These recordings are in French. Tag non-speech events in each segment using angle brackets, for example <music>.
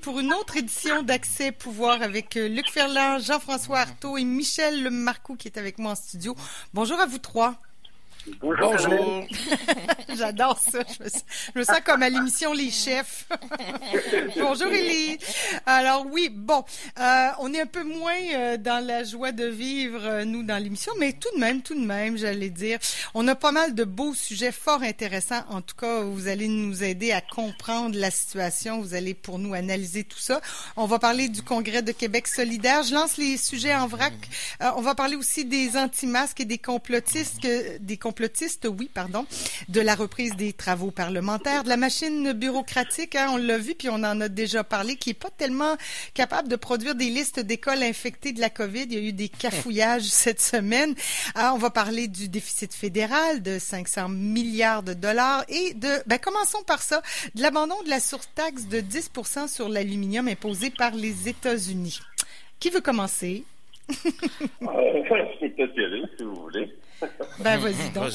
pour une autre édition d'Accès Pouvoir avec euh, Luc Ferland, Jean-François Artaud et Michel Marcoux qui est avec moi en studio. Bonjour à vous trois. Bonjour. <laughs> J'adore ça. Je me, sens comme à l'émission Les Chefs. <laughs> Bonjour Élie. Alors oui, bon, euh, on est un peu moins euh, dans la joie de vivre, euh, nous, dans l'émission, mais tout de même, tout de même, j'allais dire, on a pas mal de beaux sujets fort intéressants. En tout cas, vous allez nous aider à comprendre la situation. Vous allez pour nous analyser tout ça. On va parler du Congrès de Québec solidaire. Je lance les sujets en vrac. on va parler aussi des anti-masques et des complotistes, que, des complotistes complotiste, oui, pardon, de la reprise des travaux parlementaires, de la machine bureaucratique, hein, on l'a vu, puis on en a déjà parlé, qui est pas tellement capable de produire des listes d'écoles infectées de la COVID. Il y a eu des cafouillages <laughs> cette semaine. Ah, on va parler du déficit fédéral de 500 milliards de dollars et de, ben, commençons par ça, de l'abandon de la surtaxe de 10 sur l'aluminium imposée par les États-Unis. Qui veut commencer? <laughs> euh, <laughs> aller, si vous voulez. Ben, vas-y donc.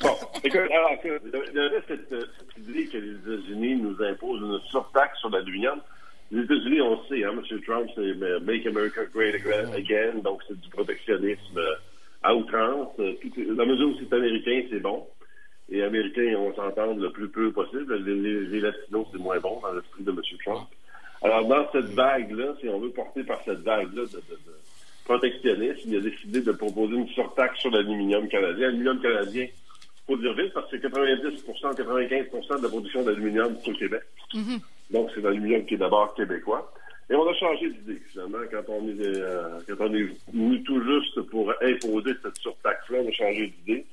bon, écoute, alors, il y avait cette, cette, idée que les États-Unis nous imposent une surtaxe sur l'aluminium. Les États-Unis, on le sait, hein, M. Trump, c'est Make America Great Again, donc c'est du protectionnisme à outrance. La mesure où c'est américain, c'est bon. Et américains, on s'entend le plus peu possible. Les, Latinos, c'est moins bon dans l'esprit de M. Trump. Alors, dans cette vague-là, si on veut porter par cette vague-là de, de protectionniste, il a décidé de proposer une surtaxe sur l'aluminium canadien. L'aluminium canadien, faut dire vite, parce que 90% 95% de la production d'aluminium, c'est au Québec. Mm-hmm. Donc, c'est l'aluminium qui est d'abord québécois. Et on a changé d'idée, finalement, quand on est, euh, quand on est venu tout juste pour imposer cette surtaxe-là, on a changé d'idée.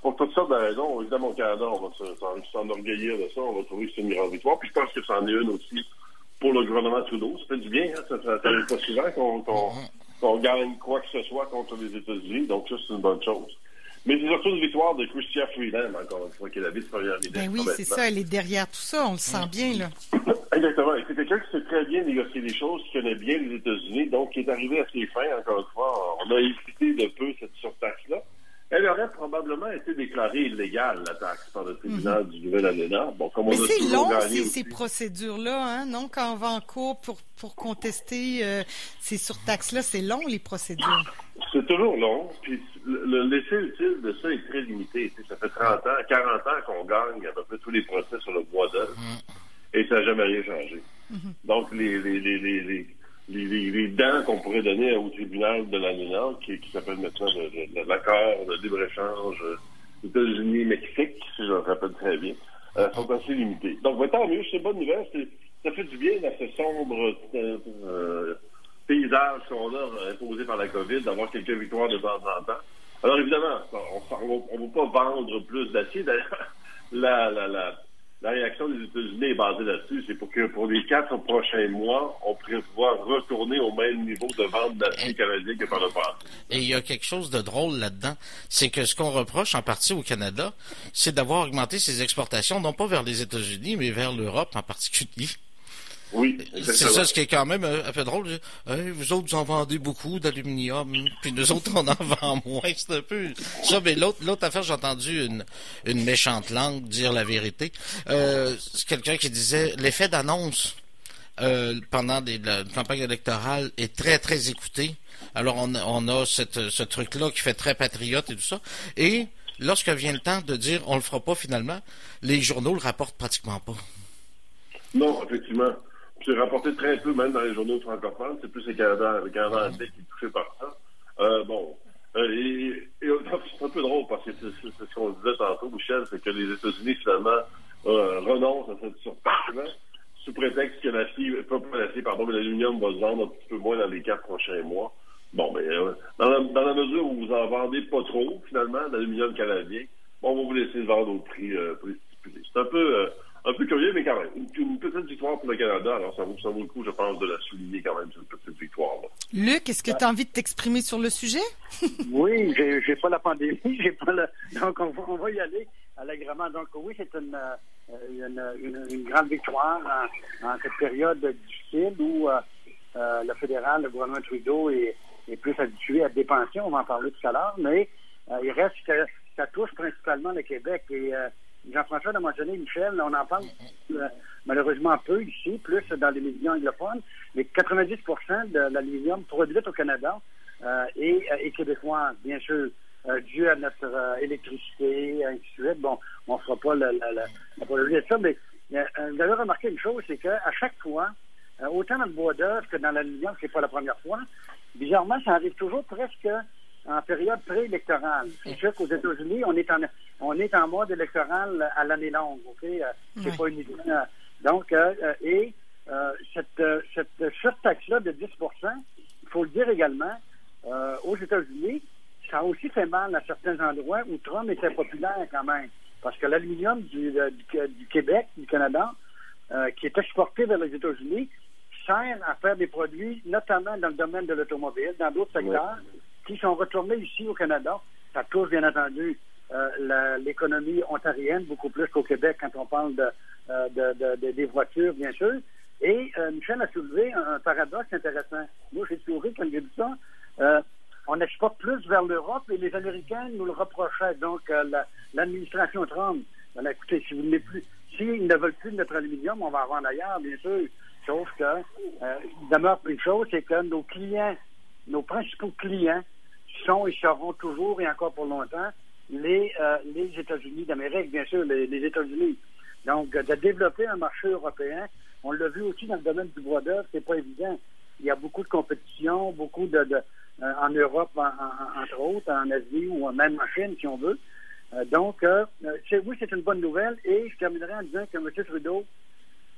Pour toutes sortes de raisons, évidemment, au Canada, on va s'enorgueillir de ça, on va trouver que c'est une grande victoire. Puis je pense que c'en est une aussi pour le gouvernement Trudeau. Ça fait du bien, hein? ça n'arrive pas souvent qu'on mm-hmm qu'on gagne quoi que ce soit contre les États-Unis. Donc, ça, c'est une bonne chose. Mais c'est surtout une victoire de Chrystia Freeland, encore une fois, qui est la vice-première ministre. Ben oui, c'est ça. Elle est derrière tout ça. On le sent bien, là. <coughs> Exactement. C'est quelqu'un qui sait très bien négocier les choses, qui connaît bien les États-Unis, donc qui est arrivé à ses fins, encore une fois. On a évité de peu cette surtaxe-là elle aurait probablement été déclarée illégale, la taxe, par le tribunal mhm. du Nouvel-Aléna. Bon, comme Mais c'est long, ces, procédures-là, hein, non? Quand on va en cours pour, pour contester euh, ces surtaxes-là, c'est long, les procédures. C'est toujours long. Puis le, l'essai utile de ça est très limité. Ça fait 30 ans, 40 ans qu'on gagne à peu près tous les procès sur le bois d'œuvre. Mhm. Et ça n'a jamais rien changé. Mhm. Donc, les, les, les, les les, dents qu'on pourrait donner au tribunal de la qui, qui s'appelle maintenant l'accord de libre-échange euh, États-Unis-Mexique, si je me rappelle très bien, euh, sont assez limités. Donc, tant mieux, c'est bonne nouvelle. Ça fait du bien dans ce sombre euh, paysage qu'on a imposé par la COVID, d'avoir quelques victoires de temps en temps. Alors, évidemment, on ne va pas vendre plus d'acier. D'ailleurs, <laughs> la, la, la la réaction des États-Unis est basée là-dessus. C'est pour que pour les quatre prochains mois, on prévoit retourner au même niveau de vente d'acier canadien que par le passé. Et il y a quelque chose de drôle là-dedans. C'est que ce qu'on reproche en partie au Canada, c'est d'avoir augmenté ses exportations, non pas vers les États-Unis, mais vers l'Europe en particulier. Oui, c'est ça ce qui est quand même euh, un peu drôle. vous autres, vous en vendez beaucoup d'aluminium, puis nous autres, on en <laughs> vend moins. C'est un peu ça. Mais l'autre, l'autre affaire, j'ai entendu une, une méchante langue dire la vérité. Euh, c'est quelqu'un qui disait l'effet d'annonce euh, pendant des, la campagne électorale est très, très écouté. Alors, on, on a cette, ce truc-là qui fait très patriote et tout ça. Et lorsque vient le temps de dire on le fera pas finalement, les journaux le rapportent pratiquement pas. Non, effectivement. C'est rapporté très peu, même dans les journaux francophones. C'est plus le Canada, le Canada qui est touché par ça. Euh, bon. Euh, et, <laughs> c'est un peu drôle parce que c'est ce qu'on disait tantôt, Michel, c'est que les États-Unis, finalement, euh, renoncent à cette surtaxe-là sous prétexte que l'acier, pas, pas l'acier, pardon, mais l'aluminium va se vendre un petit peu moins dans les quatre prochains mois. Bon, mais euh, dans, la, la, mesure où vous en vendez pas trop, finalement, d'aluminium canadien, bon, on va vous laisser le vendre au prix, euh, prix stipulé. C'est un peu un peu curieux, mais quand même. Une, petite victoire pour le Canada. Alors, ça vaut, ça vaut le coup, je pense, de la souligner quand même, cette petite victoire-là. Luc, est-ce que tu as envie de t'exprimer sur le sujet? <laughs> oui, j'ai pas la pandémie, j'ai pas la... Donc, on va, on va y aller allègrement. Donc, oui, c'est une, euh, une, une, grande victoire en, cette période difficile où euh, euh, le fédéral, le gouvernement Trudeau est, est, plus habitué à dépenser. On va en parler tout à l'heure, mais il reste que ça touche principalement le Québec et Jean-François l'a mentionné, Michel, on en parle euh, malheureusement peu ici, plus dans les médias anglophones, mais 90% de l'aluminium produit au Canada euh, est, est, québécois, bien sûr, euh, dû à notre euh, électricité, ainsi de suite. Bon, on ne fera pas la, la, la, de ça, mais vous avez remarqué une chose, c'est qu'à chaque fois, autant dans le bois d'œuvre que dans l'aluminium, c'est pas la première fois, bizarrement, ça arrive toujours presque en période préélectorale. C'est sûr qu'aux États-Unis, on est en on est en mode électoral à l'année longue, ok? C'est pas une idée. Donc, et cette, cette surtaxe-là de 10% il faut le dire également, euh, aux États-Unis, ça a aussi fait mal à certains endroits où Trump était populaire quand même. Parce que l'aluminium du, euh, du, Québec, du Canada, euh, qui est exporté vers les États-Unis, sert à faire des produits, notamment dans le domaine de l'automobile, dans d'autres secteurs, qui sont retournés ici au Canada. Ça touche, bien entendu, l'économie ontarienne, beaucoup plus qu'au Québec quand on parle de, de, des voitures, bien sûr. Et Michel a soulevé un, paradoxe intéressant. Moi, j'ai trouvé, quand j'ai dit ça, euh, on exporte plus vers l'Europe et les Américains nous le reprochaient. Donc, euh, l'administration Trump, ben, écoutez, si vous ne plus, s'ils ne veulent plus de notre aluminium, on va avoir d'ailleurs, bien sûr. Sauf que, euh, il demeure une chose, c'est que nos clients, nos principaux clients sont et seront toujours et encore pour longtemps les, les États-Unis d'Amérique, bien sûr, les, États-Unis. Donc, de développer un marché européen, on l'a vu aussi dans le domaine du bois d'œuvre, c'est pas évident. Il y a beaucoup de compétition, beaucoup de euh, en Europe, entre autres, en Asie ou même en Chine, si on veut. Euh, donc, euh, oui, c'est une bonne nouvelle. Et je terminerai en disant que M. Trudeau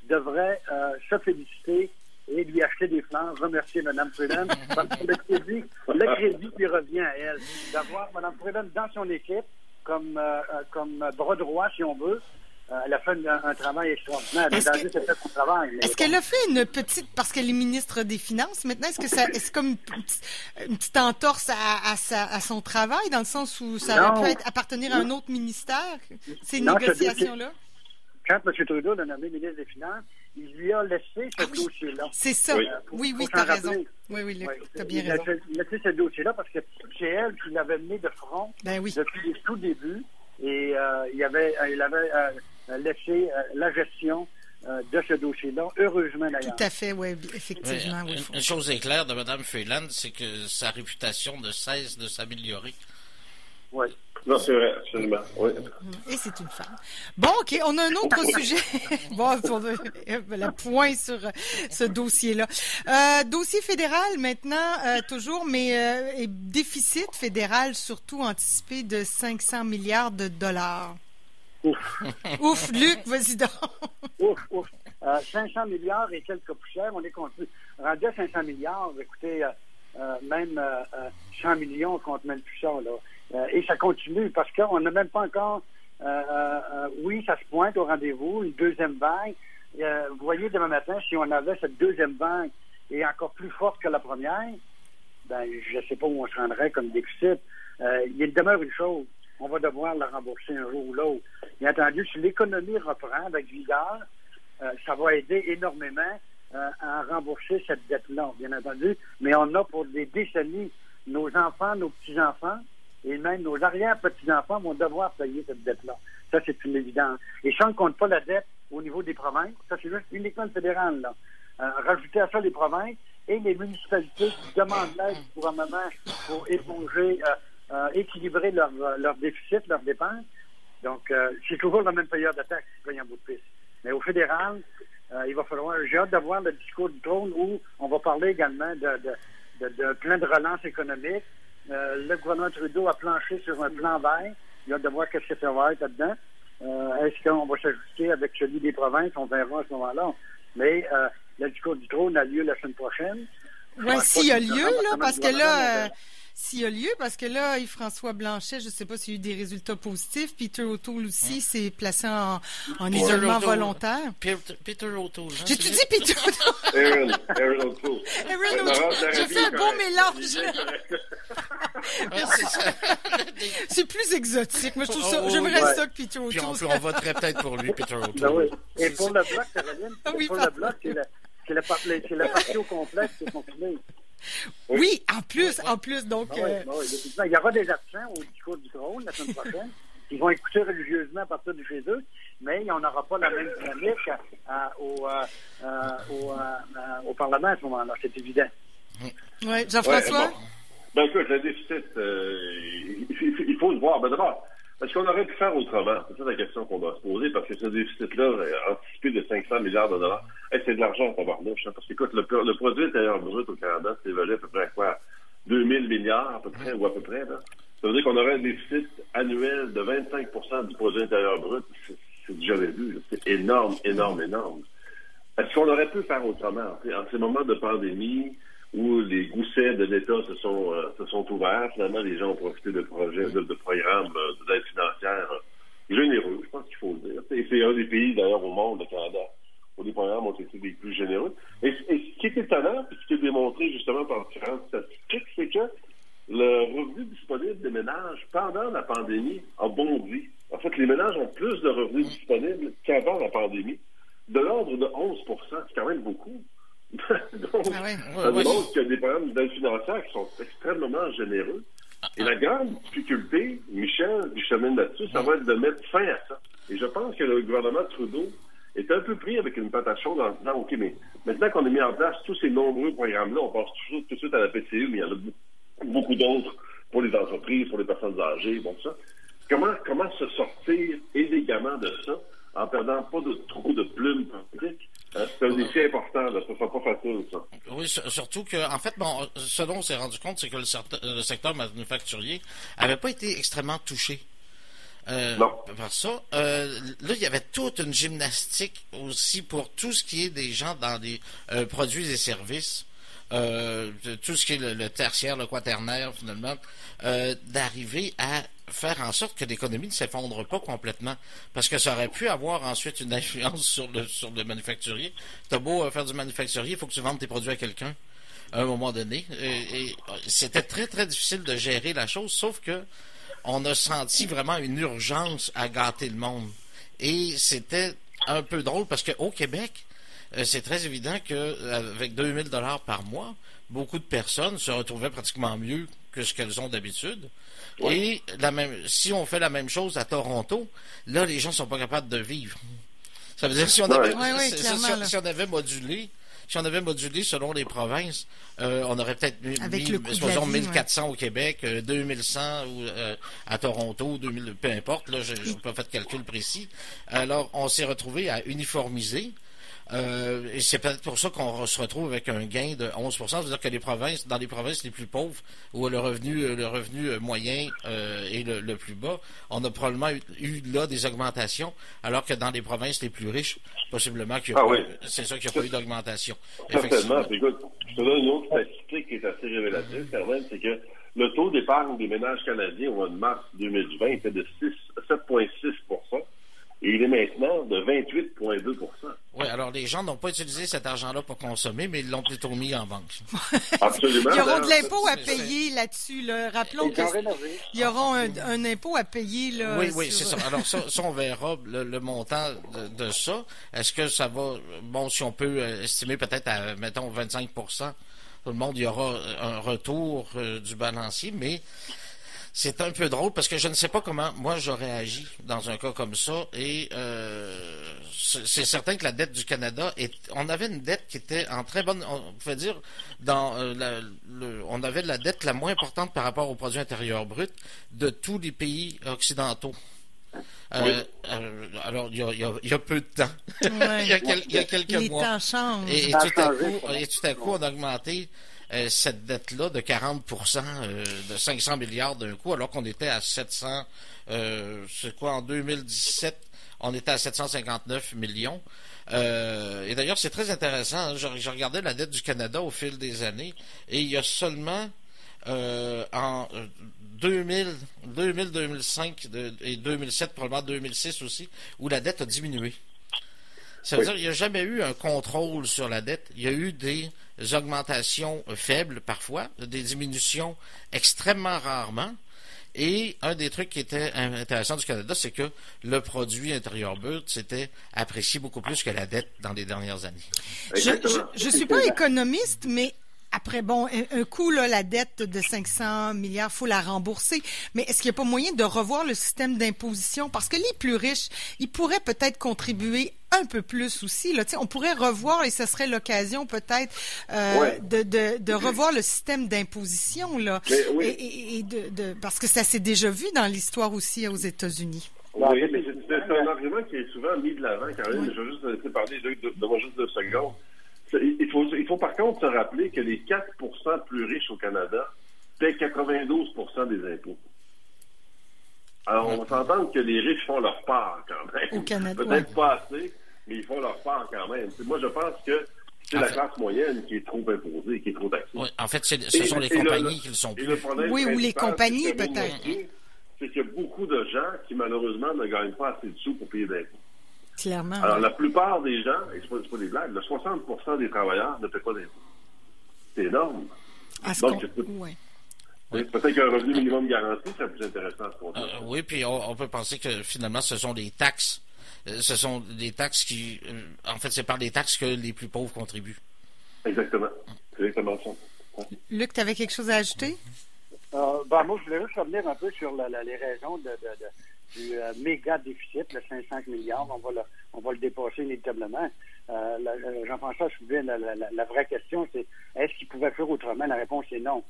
devrait se féliciter et lui acheter des fleurs, remercier Mme Freeland <laughs> parce que le crédit, le crédit lui revient à elle. D'avoir Mme Freeland dans son équipe comme, comme bras droit, si on veut, euh, elle a fait un, travail extraordinaire. Est-ce qu'elle a fait une petite, parce qu'elle est ministre des Finances maintenant, est-ce que ça, est comme une petite, entorse à, à, son travail, dans le sens où ça aurait pu appartenir à un autre ministère, ces négociations-là? Quand M. Trudeau l'a nommé ministre des Finances, il lui a laissé ce ah dossier-là. C'est ça. Oui, oui, tu as raison. Oui, oui, tu as bien raison. Il a laissé ce dossier-là parce que c'est elle qui l'avait mené de front ben depuis le tout début. Et euh, il, avait, il avait euh, euh, laisser euh, la gestion euh, de ce dossier-là, heureusement d'ailleurs. Tout à fait, oui, effectivement. une, chose est claire de Mme Freeland, c'est que sa réputation ne cesse de s'améliorer. Oui. Non, c'est vrai, absolument. Oui. Et c'est une femme. Bon, OK, on a un autre <laughs> sujet. <laughs> bon, la point sur ce dossier-là. Euh, dossier fédéral maintenant, toujours, mais déficit fédéral surtout anticipé de 500 milliards de dollars. Ouf. <laughs> ouf, Luc, vas-y donc. ouf, ouf. 500 euh, milliards et quelques poussières, on est rendu à 500 milliards. Écoutez, euh, euh, même 100 millions, on compte même plus ça. Là. Et ça continue parce qu'on n'a même pas encore... oui, ça se pointe au rendez-vous, une deuxième vague. vous voyez, demain matin, si on avait cette deuxième vague et encore plus forte que la première, ben, je ne sais pas où on se rendrait comme déficit. il demeure une chose, on va devoir la rembourser un jour ou l'autre. Bien entendu, si l'économie reprend avec vigueur, euh, ça va aider énormément euh, à rembourser cette dette-là, bien entendu. Mais on a pour des décennies, nos enfants, nos petits-enfants, et même nos arrière-petits-enfants vont devoir payer cette dette-là. Ça, c'est une évidence. Et si on ne compte pas la dette au niveau des provinces, ça, c'est juste uniquement le fédéral, là. Euh, rajouter à ça les provinces et les municipalités qui demandent l'aide du gouvernement pour éponger euh, équilibrer leur, leur déficit, leurs dépenses. Donc, euh, c'est toujours la même période d'attaque si en bout de piste. Mais au fédéral, euh, il va falloir, j'ai hâte d'avoir le discours du trône où on va parler également de, de, de, plein de relance économique. Le gouvernement Trudeau a planché sur un plan vert. Il a de voir qu'est-ce que ça va être là-dedans. Est-ce qu'on va s'ajuster avec celui des provinces? On verra à ce moment-là. Mais le discours du trône a lieu la semaine prochaine. Oui, s'il y a lieu, là, parce que là, s'il y a lieu, parce que là, Yves-François Blanchet, je ne sais pas s'il y a eu des résultats positifs. Peter O'Toole aussi hein? s'est placé en, en isolement volontaire. Peter, O'Toole. Hein, J'ai-tu dit Peter O'Toole? <laughs> Aaron, O'Toole. Aaron O'Toole. J'ai fait un bon mélange. <laughs> C'est plus exotique. Moi, je trouve ça, oh, j'aimerais ça que Peter O'Toole. Puis on, on voterait peut-être pour lui, Peter ben O'Toole. Et pour le bloc, Caroline, pour le bloc, c'est la, partie au complexe qui est confinée. Oui, en plus, en plus, donc... Ah euh, ah il y aura des absents au discours du trône la semaine prochaine qui vont écouter religieusement à partir de chez eux. mais on n'aura pas la même dynamique au, au, Parlement à ce moment-là, c'est évident. Oui, Jean-François? ben, écoute, le déficit, il, faut le voir. Ben, d'abord, est-ce qu'on aurait pu faire autrement? C'est ça la question qu'on doit se poser, parce que ce déficit-là, anticipé de 500 milliards de dollars, c'est de l'argent à tabarnouche. Hein, parce que, écoute, le, produit intérieur brut au Canada c'est évalué à peu près à quoi? 2000 milliards, à peu près, ou à peu près. Ça veut dire qu'on aurait un déficit annuel de 25% du produit intérieur brut. C'est jamais vu. C'est énorme, énorme, énorme. Est-ce qu'on aurait pu faire autrement? En ces moments de pandémie, où les goussets de l'État se sont euh, se sont ouverts. Finalement, les gens ont profité de projets, de, programmes euh, d'aide financière euh, généreux, je pense qu'il faut le dire. Et c'est un des pays, d'ailleurs, au monde, le Canada, où les programmes ont été les plus généreux. Et, ce qui est étonnant, puis ce qui est démontré justement par différentes statistiques, c'est que le revenu disponible des ménages pendant la pandémie a bondi. En fait, les ménages ont plus de revenus disponibles qu'avant la pandémie, de l'ordre de 11% C'est quand même beaucoup. <laughs> Donc, ah ouais. ça démontre qu'il y a des programmes d'aide financière qui sont extrêmement généreux. Et la grande difficulté, Michel, du chemin là-dessus, ça va être de mettre fin à ça. Et je pense que le gouvernement Trudeau est un peu pris avec une patate chaude en disant, OK, mais maintenant qu'on a mis en place tous ces nombreux programmes-là, on pense toujours tout de suite à la PCU, mais il y en a beaucoup d'autres pour les entreprises, pour les personnes âgées, bon, ça. Comment, comment se sortir élégamment de ça en perdant pas de trop de plumes publiques? C'est un défi important, là. Ça sera pas facile, ça. Oui, surtout que, en fait, bon, ce dont on s'est rendu compte, c'est que le, secteur manufacturier avait pas été extrêmement touché. Euh, par ça. Euh, là, il y avait toute une gymnastique aussi pour tout ce qui est des gens dans des euh, produits et services. Euh, tout ce qui est le, tertiaire, le quaternaire, finalement, euh, d'arriver à faire en sorte que l'économie ne s'effondre pas complètement. Parce que ça aurait pu avoir ensuite une influence sur le, sur le manufacturier. T'as beau euh, faire du manufacturier, il faut que tu vendes tes produits à quelqu'un à un moment donné. Et, c'était très, très difficile de gérer la chose, sauf que on a senti vraiment une urgence à gâter le monde. Et c'était un peu drôle parce qu'au Québec, c'est très évident qu'avec 2000 dollars par mois, beaucoup de personnes se retrouvaient pratiquement mieux que ce qu'elles ont d'habitude. Et la même, si on fait la même chose à Toronto, là, les gens sont pas capables de vivre. Ça veut dire si on avait, si, on avait modulé, si on avait modulé selon les provinces, euh, on aurait peut-être mis, supposons, 1400 au Québec, 2100 euh, ou, euh, à Toronto, 2000, peu importe, là, je n'ai pas fait de calcul précis. Alors, on s'est retrouvé à uniformiser euh, et c'est peut-être pour ça qu'on se retrouve avec un gain de 11 C'est-à-dire que les provinces, dans les provinces les plus pauvres, où le revenu, euh, le revenu euh, moyen est le, plus bas, on a probablement eu, là des augmentations, alors que dans les provinces les plus riches, possiblement qu'il ah c'est ça qu'il n'y a pas eu d'augmentation. Certainement. Écoute, je te donne une autre statistique qui est assez révélatrice, Carmen, c'est que le taux d'épargne des ménages canadiens au mois de mars 2020 était de 7,6 et il est maintenant de 28,2% Oui, alors les gens n'ont pas utilisé cet argent-là pour consommer, mais ils l'ont plutôt mis en banque. <laughs> Absolument. Ils auront de l'impôt à payer là-dessus. Rappelons qu'il y aura un, impôt à payer. Là, oui, oui, c'est ça. Alors ça, on verra le, montant de, ça. Est-ce que ça va, bon, si on peut estimer peut-être à, mettons, 25% tout le monde, il y aura un retour euh, du balancier, mais c'est un peu drôle parce que je ne sais pas comment moi j'aurais agi dans un cas comme ça. Et euh, c'est certain que la dette du Canada est. On avait une dette qui était en très bonne. On pouvait dire dans euh, le, on avait la dette la moins importante par rapport au produit intérieur brut de tous les pays occidentaux. Euh, alors, il y, a, peu de temps. <laughs> il, y a quelques mois. Et, tout à coup, et tout à coup, on a augmenté euh, cette dette-là de 40% euh, de 500 milliards d'un coup, alors qu'on était à 700, euh, c'est quoi, en 2017, on était à 759 millions. et d'ailleurs, c'est très intéressant. Hein, je, regardais la dette du Canada au fil des années, et il y a seulement en 2000, 2000, 2005 et 2007, probablement 2006 aussi, où la dette a diminué. Ça veut dire qu'il n'y a jamais eu un contrôle sur la dette. Il y a eu des augmentations faibles parfois, des diminutions extrêmement rarement. Et un des trucs qui était intéressant du Canada, c'est que le produit intérieur brut s'était apprécié beaucoup plus que la dette dans les dernières années. Je ne suis pas économiste, mais Après, bon, un, un coup, là, la dette de 500 milliards, faut la rembourser. Mais est-ce qu'il n'y a pas moyen de revoir le système d'imposition? Parce que les plus riches, ils pourraient peut-être contribuer un peu plus aussi. Là. on pourrait revoir, et ce serait l'occasion peut-être euh, de, de, de, revoir le système d'imposition. là. oui. et, et de, de, parce que ça s'est déjà vu dans l'histoire aussi aux États-Unis. Oui, mais c'est un argument qui est souvent mis de l'avant, quand même. Je vais juste parler de, de, de moi juste deux secondes. Il faut, il faut par contre se rappeler que les 4% plus riches au Canada paient 92% des impôts. Alors, on va s'entendre que les riches font leur part quand même. Au Canada. Peut-être pas assez, mais ils font leur part quand même. Moi, je pense que c'est la fait, classe moyenne qui est trop imposée, qui est trop taxée. Oui, en fait, ce sont les compagnies le, qui le sont plus. Oui, ou les compagnies, peut-être. C'est qu'il y a beaucoup de gens qui, malheureusement, ne gagnent pas assez de sous pour payer d'impôts. Clairement. Alors, la plupart des gens, et ce n'est pas, pas, des blagues, le 60% des travailleurs ne paient pas d'impôts. C'est énorme. À ce Donc. Oui. Peut-être qu'un revenu minimum garanti serait plus intéressant à ce euh, Oui, puis on, on, peut penser que finalement, ce sont des taxes. Euh, ce sont des taxes qui. Euh, en fait, c'est par des taxes que les plus pauvres contribuent. Exactement. C'est exactement ça. Luc, tu avais quelque chose à ajouter? Euh, ben, moi, je voulais juste revenir un peu sur la, la, les raisons de, de, de du euh, méga déficit, le 500 milliards. On va le, on va le dépasser inévitablement. Euh, Jean-François soulevait la, la, la, vraie question, c'est est-ce qu'il pouvait faire autrement? La réponse est non.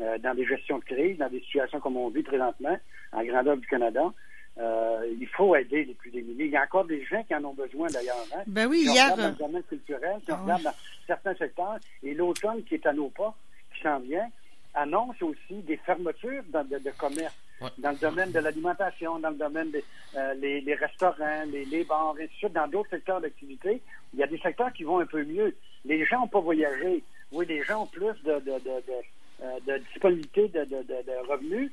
Euh, dans des gestions de crise, dans des situations comme on vit présentement, en grandeur du Canada, euh, il faut aider les plus démunis. Il y a encore des gens qui en ont besoin d'ailleurs. Hein? Ben oui, qui hier. Dans le domaine culturel, qui Ah dans certains secteurs. Et l'automne qui est à nos pas, qui s'en vient, annonce aussi des fermetures dans, de, de commerce. Ouais. Dans le domaine de l'alimentation, dans le domaine des euh, les, les, restaurants, les, les bars, et tout ça, dans d'autres secteurs d'activité, il y a des secteurs qui vont un peu mieux. Les gens n'ont pas voyagé. Oui, les gens ont plus de, de, de, de, euh, de disponibilité de, de, de, revenus,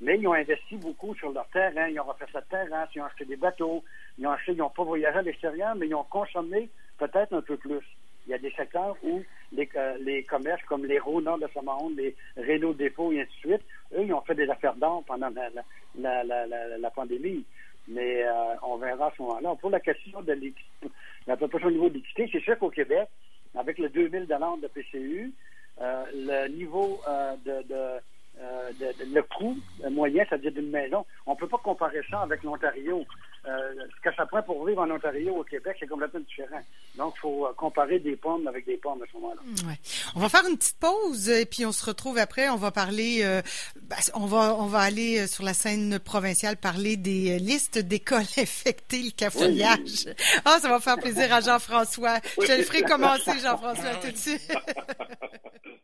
mais ils ont investi beaucoup sur leur terrain, ils ont refait sa terrasse, ils ont acheté des bateaux, ils ont acheté, ils n'ont pas voyagé à l'extérieur, mais ils ont consommé peut-être un peu plus. Il y a des secteurs où les, euh, les commerces comme les Nord de Samaon, les Renault Dépôt et ainsi de suite, eux, ils ont fait des affaires d'or pendant la, la, la, la, la pandémie. Mais euh, on verra à ce moment-là. Pour la question de la proportion au niveau de l'équité, c'est sûr qu'au Québec, avec le 2000 de PCU, euh, le niveau euh, de, de, euh, de, de, le coût moyen, c'est-à-dire d'une maison, on ne peut pas comparer ça avec l'Ontario. Euh, ce que ça prend pour vivre en Ontario au Québec, c'est complètement différent. Donc, il faut comparer des pommes avec des pommes à ce moment-là. Ouais. On va faire une petite pause et puis on se retrouve après. On va parler, euh, on va on va aller sur la scène provinciale parler des listes d'écoles <laughs> infectées, le cafouillage. Oui. Ah, ça va faire plaisir à Jean-François. Oui. Je le ferai commencer, Jean-François, tout de suite. <laughs>